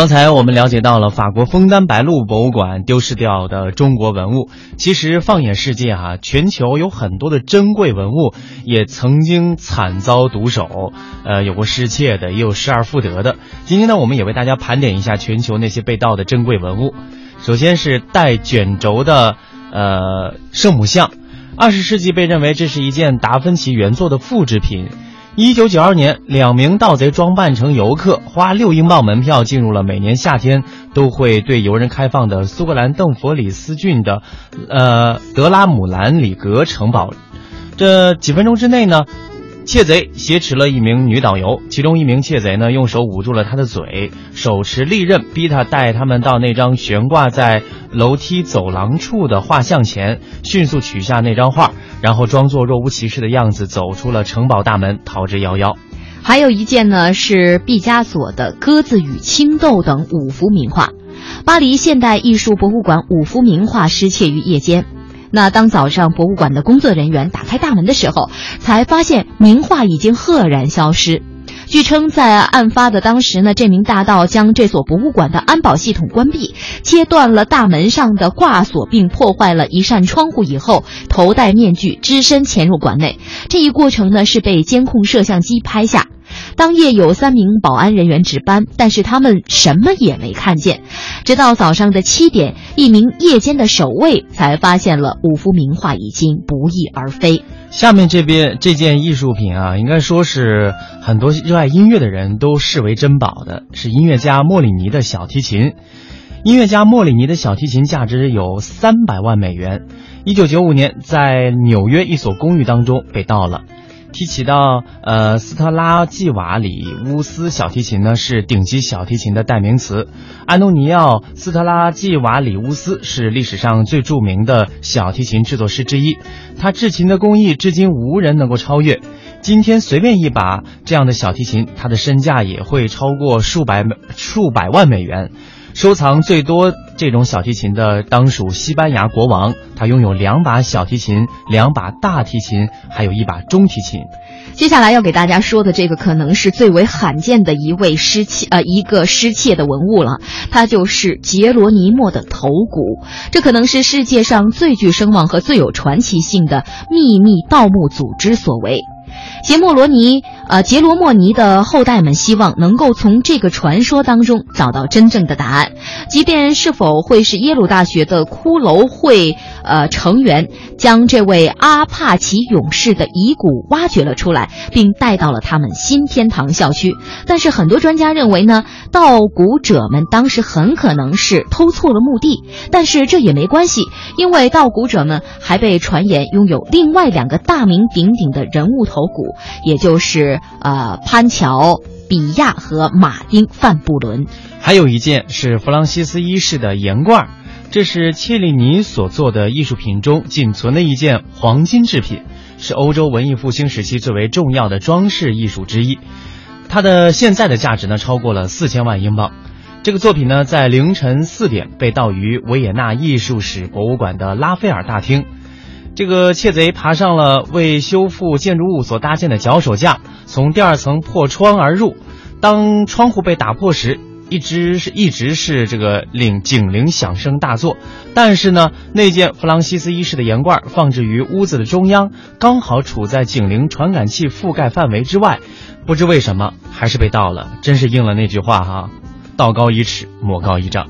刚才我们了解到了法国枫丹白露博物馆丢失掉的中国文物。其实放眼世界啊，全球有很多的珍贵文物也曾经惨遭毒手，呃，有过失窃的，也有失而复得的。今天呢，我们也为大家盘点一下全球那些被盗的珍贵文物。首先是带卷轴的呃圣母像，二十世纪被认为这是一件达芬奇原作的复制品。一九九二年，两名盗贼装扮成游客，花六英镑门票进入了每年夏天都会对游人开放的苏格兰邓弗里斯郡的，呃德拉姆兰里格城堡。这几分钟之内呢，窃贼挟持了一名女导游，其中一名窃贼呢用手捂住了她的嘴，手持利刃逼她带他们到那张悬挂在楼梯走廊处的画像前，迅速取下那张画。然后装作若无其事的样子走出了城堡大门，逃之夭夭。还有一件呢，是毕加索的《鸽子与青豆》等五幅名画。巴黎现代艺术博物馆五幅名画失窃于夜间。那当早上博物馆的工作人员打开大门的时候，才发现名画已经赫然消失。据称，在案发的当时呢，这名大盗将这所博物馆的安保系统关闭，切断了大门上的挂锁，并破坏了一扇窗户以后，头戴面具，只身潜入馆内。这一过程呢，是被监控摄像机拍下。当夜有三名保安人员值班，但是他们什么也没看见。直到早上的七点，一名夜间的守卫才发现了五幅名画已经不翼而飞。下面这边这件艺术品啊，应该说是很多热爱音乐的人都视为珍宝的，是音乐家莫里尼的小提琴。音乐家莫里尼的小提琴价值有三百万美元，一九九五年在纽约一所公寓当中被盗了。提起到呃斯特拉季瓦里乌斯小提琴呢，是顶级小提琴的代名词。安东尼奥·斯特拉季瓦里乌斯是历史上最著名的小提琴制作师之一，他制琴的工艺至今无人能够超越。今天随便一把这样的小提琴，它的身价也会超过数百数百万美元。收藏最多这种小提琴的当属西班牙国王，他拥有两把小提琴、两把大提琴，还有一把中提琴。接下来要给大家说的这个，可能是最为罕见的一位失窃呃一个失窃的文物了，它就是杰罗尼莫的头骨。这可能是世界上最具声望和最有传奇性的秘密盗墓组织所为。杰莫罗尼，呃，杰罗莫尼的后代们希望能够从这个传说当中找到真正的答案，即便是否会是耶鲁大学的骷髅会呃成员将这位阿帕奇勇士的遗骨挖掘了出来，并带到了他们新天堂校区。但是很多专家认为呢，盗骨者们当时很可能是偷错了墓地，但是这也没关系，因为盗骨者们还被传言拥有另外两个大名鼎鼎的人物头骨。也就是呃潘乔、比亚和马丁·范布伦，还有一件是弗朗西斯一世的盐罐，这是切利尼所做的艺术品中仅存的一件黄金制品，是欧洲文艺复兴时期最为重要的装饰艺术之一。它的现在的价值呢超过了四千万英镑。这个作品呢在凌晨四点被盗于维也纳艺术史博物馆的拉斐尔大厅。这个窃贼爬上了为修复建筑物所搭建的脚手架，从第二层破窗而入。当窗户被打破时，一直是一直是这个铃警铃响声大作。但是呢，那件弗朗西斯一世的盐罐放置于屋子的中央，刚好处在警铃传感器覆盖范围之外。不知为什么，还是被盗了。真是应了那句话哈，道高一尺，魔高一丈。